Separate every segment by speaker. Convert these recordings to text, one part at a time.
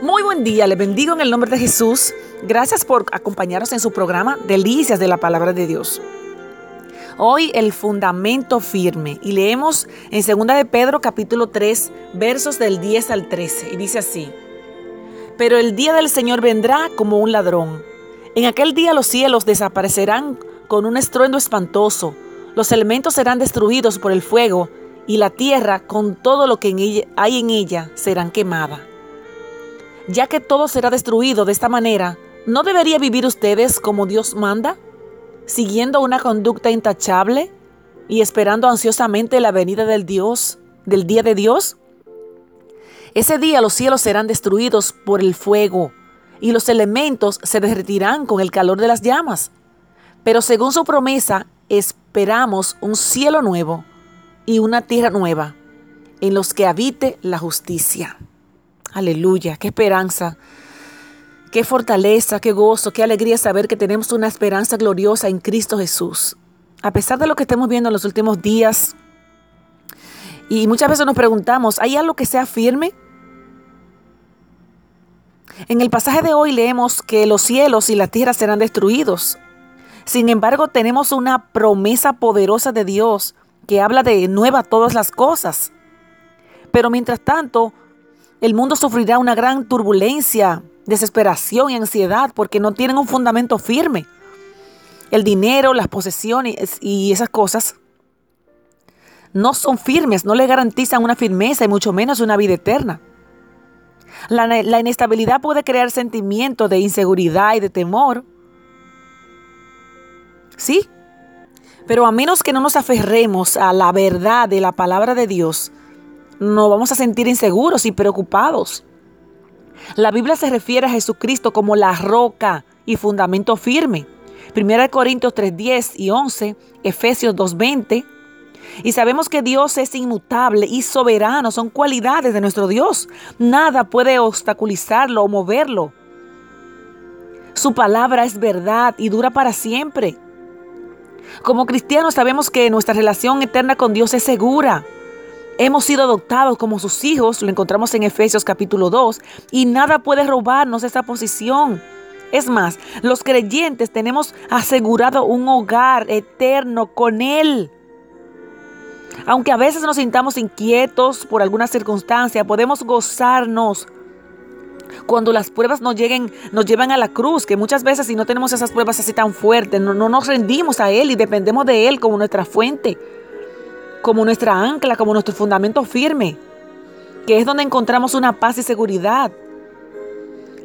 Speaker 1: Muy buen día, le bendigo en el nombre de Jesús. Gracias por acompañarnos en su programa Delicias de la Palabra de Dios. Hoy el fundamento firme y leemos en 2 de Pedro capítulo 3 versos del 10 al 13 y dice así. Pero el día del Señor vendrá como un ladrón. En aquel día los cielos desaparecerán con un estruendo espantoso, los elementos serán destruidos por el fuego y la tierra con todo lo que hay en ella serán quemada ya que todo será destruido de esta manera, ¿no debería vivir ustedes como Dios manda? Siguiendo una conducta intachable y esperando ansiosamente la venida del Dios, del día de Dios. Ese día los cielos serán destruidos por el fuego y los elementos se derretirán con el calor de las llamas. Pero según su promesa, esperamos un cielo nuevo y una tierra nueva en los que habite la justicia. Aleluya, qué esperanza, qué fortaleza, qué gozo, qué alegría saber que tenemos una esperanza gloriosa en Cristo Jesús. A pesar de lo que estemos viendo en los últimos días, y muchas veces nos preguntamos, ¿hay algo que sea firme? En el pasaje de hoy leemos que los cielos y la tierra serán destruidos. Sin embargo, tenemos una promesa poderosa de Dios que habla de nueva todas las cosas. Pero mientras tanto, el mundo sufrirá una gran turbulencia, desesperación y ansiedad porque no tienen un fundamento firme. El dinero, las posesiones y esas cosas no son firmes, no le garantizan una firmeza y mucho menos una vida eterna. La, la inestabilidad puede crear sentimientos de inseguridad y de temor. Sí, pero a menos que no nos aferremos a la verdad de la palabra de Dios, nos vamos a sentir inseguros y preocupados. La Biblia se refiere a Jesucristo como la roca y fundamento firme. 1 Corintios 3:10 y 11, Efesios 2:20. Y sabemos que Dios es inmutable y soberano, son cualidades de nuestro Dios. Nada puede obstaculizarlo o moverlo. Su palabra es verdad y dura para siempre. Como cristianos sabemos que nuestra relación eterna con Dios es segura. Hemos sido adoptados como sus hijos, lo encontramos en Efesios capítulo 2, y nada puede robarnos esa posición. Es más, los creyentes tenemos asegurado un hogar eterno con Él. Aunque a veces nos sintamos inquietos por alguna circunstancia, podemos gozarnos cuando las pruebas nos lleguen, nos llevan a la cruz, que muchas veces si no tenemos esas pruebas así tan fuertes, no, no nos rendimos a Él y dependemos de Él como nuestra fuente como nuestra ancla, como nuestro fundamento firme, que es donde encontramos una paz y seguridad.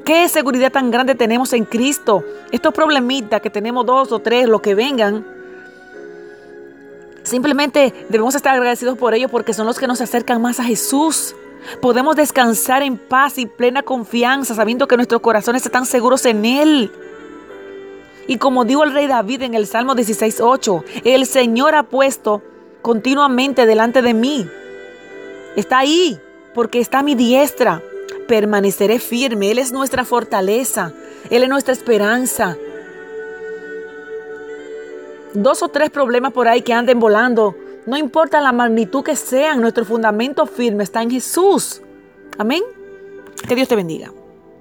Speaker 1: ¿Qué seguridad tan grande tenemos en Cristo? Estos problemitas que tenemos dos o tres, los que vengan, simplemente debemos estar agradecidos por ellos porque son los que nos acercan más a Jesús. Podemos descansar en paz y plena confianza sabiendo que nuestros corazones están seguros en Él. Y como dijo el rey David en el Salmo 16.8, el Señor ha puesto continuamente delante de mí. Está ahí porque está a mi diestra. Permaneceré firme. Él es nuestra fortaleza. Él es nuestra esperanza. Dos o tres problemas por ahí que anden volando. No importa la magnitud que sean, nuestro fundamento firme está en Jesús. Amén. Que Dios te bendiga.